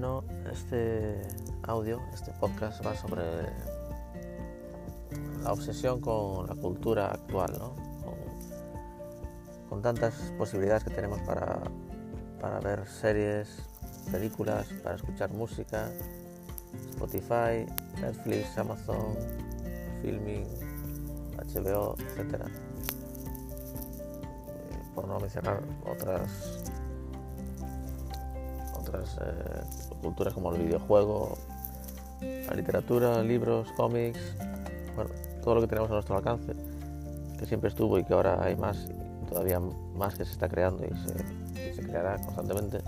Bueno, este audio, este podcast va sobre la obsesión con la cultura actual, ¿no? con, tantas posibilidades que tenemos para, para ver series, películas, para escuchar música, Spotify, Netflix, Amazon, Filming, HBO, etc. Eh, por no mencionar otras otras eh, culturas como el videojuego, la literatura, libros, cómics, bueno, todo lo que tenemos a nuestro alcance, que siempre estuvo y que ahora hay más, todavía más que se está creando y se, se creará constantemente.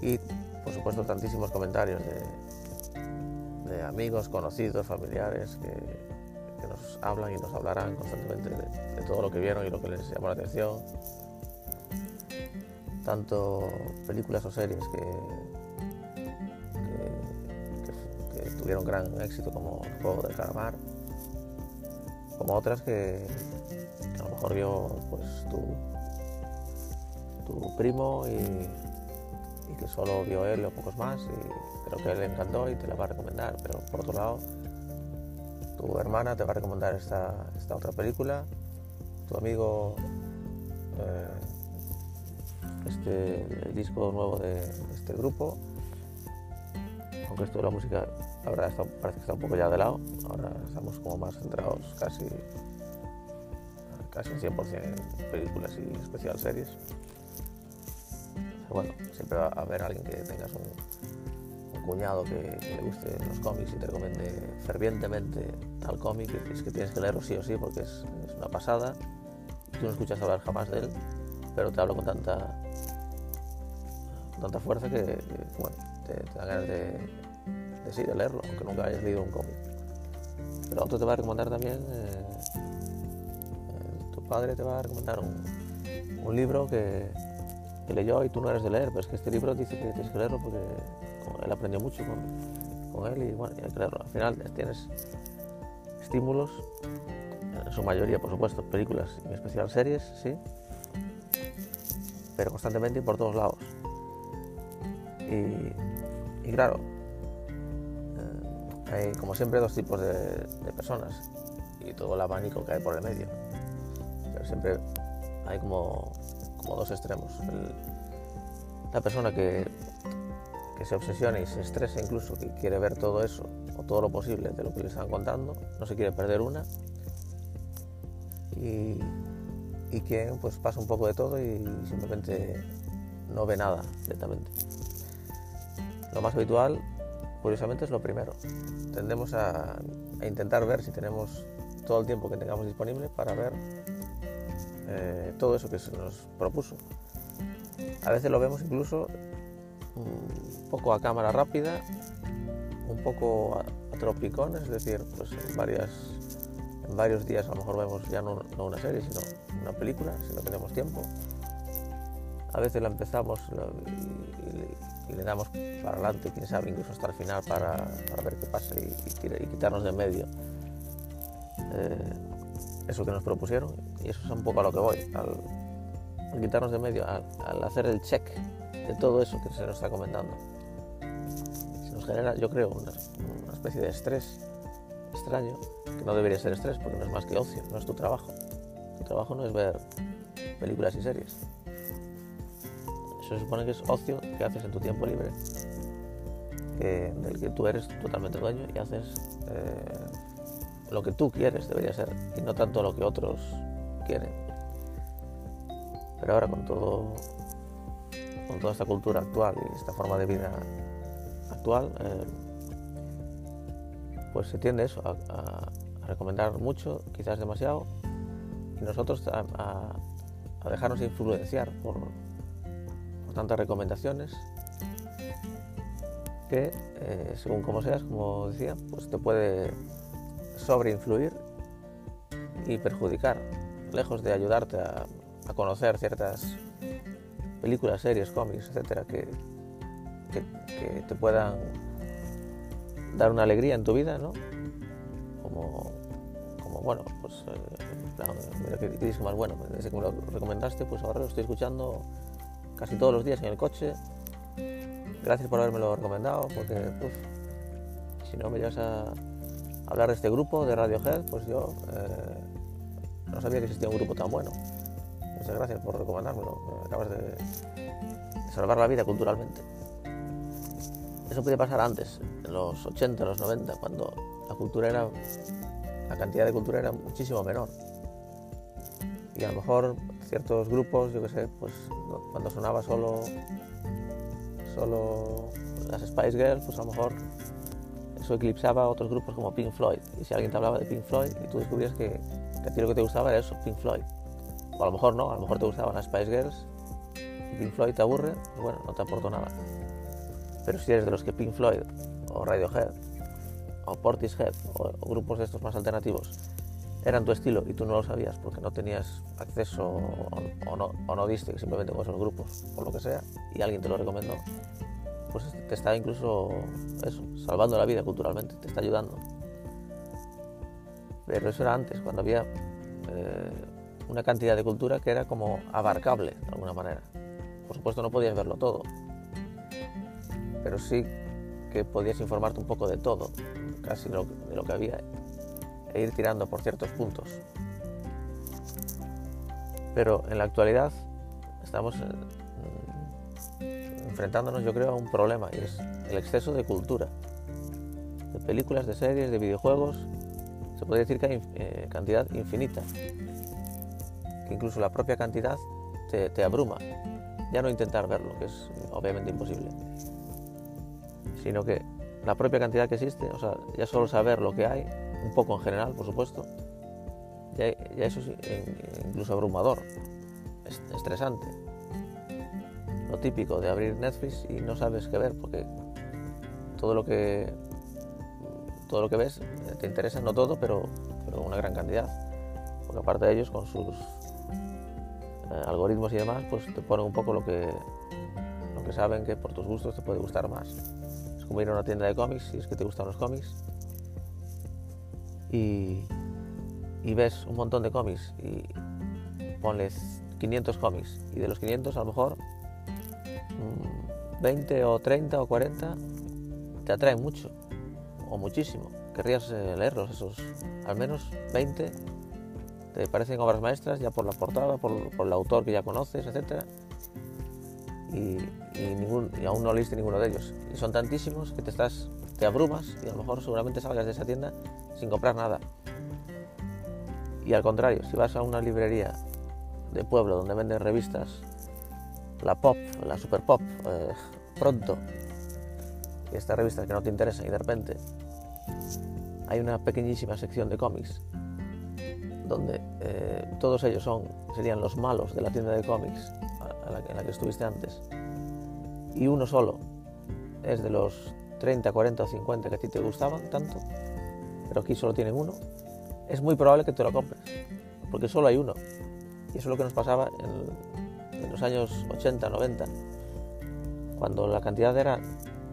Y por supuesto tantísimos comentarios de, de amigos, conocidos, familiares que, que, nos hablan y nos hablarán constantemente de, de todo lo que vieron y lo que les llamó la atención tanto películas o series que, tuvieron gran éxito como el juego del calamar, como otras que, a lo mejor vio pues tu, tu primo y, y, que solo vio él o pocos más, y, pero que le encantó y te la va a recomendar. Pero por otro lado, tu hermana te va a recomendar esta, esta otra película, tu amigo eh, este el disco nuevo de, este grupo. Aunque esto de la música, la verdad, está, parece que está un poco ya de lado. Ahora estamos como más centrados casi, casi 100% en películas y especial series. Bueno, siempre va a haber alguien que tengas un, un cuñado que, que, le guste los cómics y te recomiende fervientemente tal cómic es que tienes que leerlo sí o sí porque es, es una pasada. Tú no escuchas hablar jamás de él, pero te hablo con tanta tanta fuerza que, bueno, te, te, ganas de, leerlo, aunque nunca hayas leído un cómic. Pero otro te va a recomendar también, eh, eh, tu padre te va a recomendar un, un libro que, que, leyó y tú no eres de leer, pero es que este libro dice que tienes que leerlo porque él aprendió mucho con, con él y bueno, que leerlo. Al final tienes estímulos, en su mayoría, por supuesto, películas y en especial series, sí, pero constantemente y por todos lados. Y, claro, eh, hay como siempre dos tipos de, personas y todo el abanico que hay por el medio. Pero siempre hay como, como dos extremos. La persona que, que, se obsesiona y se estresa incluso, que quiere ver todo eso o todo lo posible de lo que le están contando, no se quiere perder una. Y, y que pues pasa un poco de todo y simplemente no ve nada directamente. Lo más habitual, curiosamente, es lo primero. Tendemos a, intentar ver si tenemos todo el tiempo que tengamos disponible para ver eh, todo eso que se nos propuso. A veces lo vemos incluso un poco a cámara rápida, un poco a, a tropicones, es decir, pues en, varias, en varios días a lo mejor vemos ya no, una serie, sino una película, si no tenemos tiempo a veces la empezamos y, y, le damos para adelante, quién sabe, incluso hasta el final para, para ver qué pasa y, y, quitarnos de medio eh, eso que nos propusieron. Y eso es un poco a lo que voy, al, al quitarnos de medio, al, al, hacer el check de todo eso que se nos está comentando. Se nos genera, yo creo, una, una especie de estrés extraño, que no debería ser estrés porque no es más que ocio, no es tu trabajo. Tu trabajo no es ver películas y series se supone que es ocio que haces en tu tiempo libre, que, del que tú eres totalmente dueño y haces eh, lo que tú quieres, debería ser, y no tanto lo que otros quieren. Pero ahora con todo, con toda esta cultura actual y esta forma de vida actual, eh, pues se tiende eso, a, recomendar mucho, quizás demasiado, y nosotros a dejarnos influenciar por, tantas recomendaciones que, eh, según como seas, como decía, pues te puede sobreinfluir y perjudicar, lejos de ayudarte a, conocer ciertas películas, series, cómics, etcétera, que, que, te puedan dar una alegría en tu vida, ¿no? Como, como bueno, pues, eh, claro, mira más bueno, desde que me lo recomendaste, pues ahora lo estoy escuchando casi todos los días en el coche gracias por haberme recomendado, porque si no me llevas a hablar de este grupo de Radiohead, pues yo eh, no sabía que existía un grupo tan bueno. Muchas gracias por recomendármelo, me acabas de salvar la vida culturalmente. Eso podía pasar antes, en los 80, en los 90, cuando la cultura era, la cantidad de cultura era muchísimo menor. Y a lo mejor ciertos grupos, yo qué sé, pues cuando sonaba solo, solo las Spice Girls, pues a lo mejor eso eclipsaba a otros grupos como Pink Floyd. Y si alguien te hablaba de Pink Floyd y tú descubrías que, que a ti lo que te gustaba era eso, Pink Floyd. O a lo mejor no, a lo mejor te gustaban las Spice Girls y Pink Floyd te aburre, pues bueno, no te aportó nada. Pero si eres de los que Pink Floyd o Radiohead o Portishead o, o grupos de estos más alternativos eran tu estilo y tú no lo sabías porque no tenías acceso o, no, o no diste simplemente con esos grupos o lo que sea y alguien te lo recomendó, pues te está incluso eso, salvando la vida culturalmente, te está ayudando. Pero eso era antes, cuando había eh, una cantidad de cultura que era como abarcable de alguna manera. Por supuesto no podías verlo todo, pero sí que podías informarte un poco de todo, casi de lo, de lo que había, e ir tirando por ciertos puntos. Pero en la actualidad estamos eh, enfrentándonos, yo creo, a un problema y es el exceso de cultura, de películas, de series, de videojuegos. Se puede decir que hay eh, cantidad infinita, que incluso la propia cantidad te, te abruma. Ya no intentar verlo, que es obviamente imposible sino que la propia cantidad que existe, o sea, ya solo saber lo que hay, un poco en general, por supuesto, ya, eso es incluso abrumador, estresante. Lo típico de abrir Netflix y no sabes qué ver, porque todo lo que todo lo que ves te interesa, no todo, pero, pero una gran cantidad. Porque aparte de ellos, con sus eh, algoritmos y demás, pues te ponen un poco lo que, lo que saben que por tus gustos te puede gustar más como ir a una tienda de cómics, si es que te gustan los cómics, y, ves un montón de cómics y ponles 500 cómics, y de los 500 a lo mejor 20 mm, o 30 o 40 te atraen mucho, o muchísimo. Querrías eh, leerlos, esos al menos 20 te parecen obras maestras ya por la portada, por, por el autor que ya conoces, etcétera. Y, y aún no leíste ninguno de ellos. Y son tantísimos que te, estás, te abrumas y a lo mejor seguramente salgas de esa tienda sin comprar nada. Y al contrario, si vas a una librería de pueblo donde venden revistas, la pop, la super pop, eh, pronto, y estas revistas que no te interesan y de repente hay una pequeñísima sección de cómics donde eh, todos ellos son, serían los malos de la tienda de cómics en la que estuviste antes, y uno solo es de los 30, 40 o 50 que a ti te gustaban tanto, pero aquí solo tienen uno, es muy probable que te lo compres, porque solo hay uno. Y eso es lo que nos pasaba en, los años 80, 90, cuando la cantidad era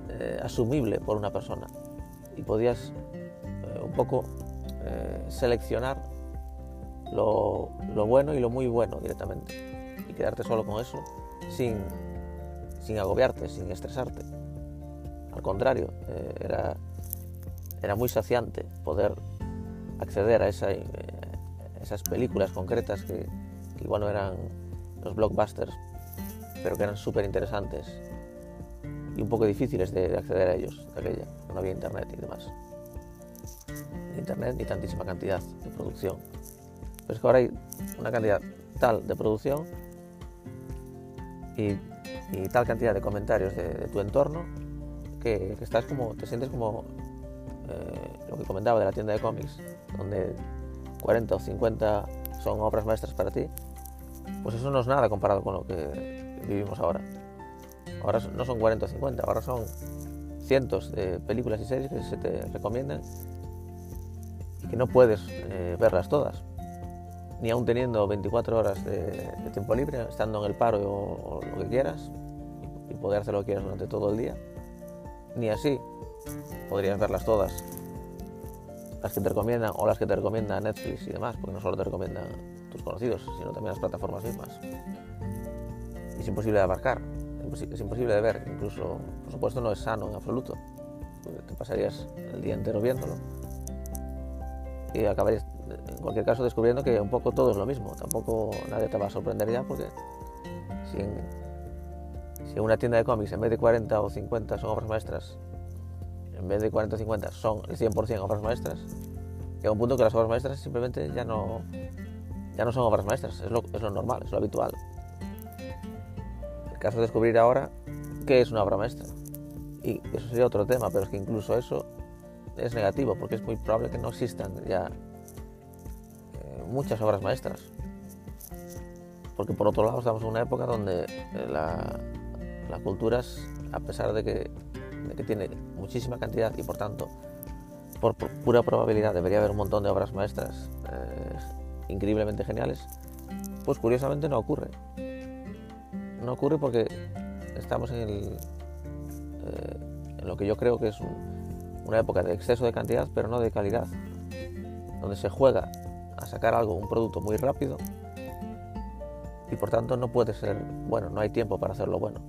eh, asumible por una persona y podías eh, un poco eh, seleccionar lo, lo bueno y lo muy bueno directamente y quedarte solo con eso sin, sin agobiarte, sin estresarte. Al contrario, eh, era, era muy saciante poder acceder a eh, esas películas concretas que, igual no eran los blockbusters, pero que eran súper interesantes y un poco difíciles de, de, acceder a ellos, de aquella, no había internet y demás. Internet ni tantísima cantidad de producción. Pero es que ahora hay una cantidad tal de producción y, tal cantidad de comentarios de, tu entorno que, estás como, te sientes como eh, lo que comentaba de la tienda de cómics, donde 40 o 50 son obras maestras para ti, pues eso no es nada comparado con lo que vivimos ahora. Ahora no son 40 o 50, ahora son cientos de películas y series que se te recomiendan y que no puedes eh, verlas todas, ni aún teniendo 24 horas de, tiempo libre, estando en el paro o, lo que quieras, y poder hacer lo que quieras durante todo el día, ni así podrías verlas todas, las que te recomiendan o las que te recomienda Netflix y demás, porque no solo te recomiendan tus conocidos, sino también las plataformas mismas. Es imposible de abarcar. es imposible de ver, incluso, por supuesto, no es sano en absoluto. Te pasarías el día entero viéndolo y acabarías, en cualquier caso, descubriendo que un poco todo es lo mismo. Tampoco nadie te va a sorprender ya porque si en, una tienda de cómics en vez de 40 o 50 son obras maestras, en vez de 40 o 50 son el 100% obras maestras, llega un punto que las obras maestras simplemente ya no, ya no son obras maestras, es lo, es lo normal, es lo habitual. El caso es descubrir ahora qué es una obra maestra. Y eso sería otro tema, pero es que incluso eso es negativo, porque es muy probable que no existan ya muchas obras maestras. Porque por otro lado estamos en una época donde eh, la, la cultura, a pesar de que, tiene muchísima cantidad y por tanto, por, pura probabilidad debería haber un montón de obras maestras eh, increíblemente geniales, pues curiosamente no ocurre. No ocurre porque estamos en, en lo que yo creo que es un, una época de exceso de cantidad, pero no de calidad, donde se juega a sacar algo, un producto muy rápido, y por tanto no puede ser bueno, no hay tiempo para hacerlo bueno.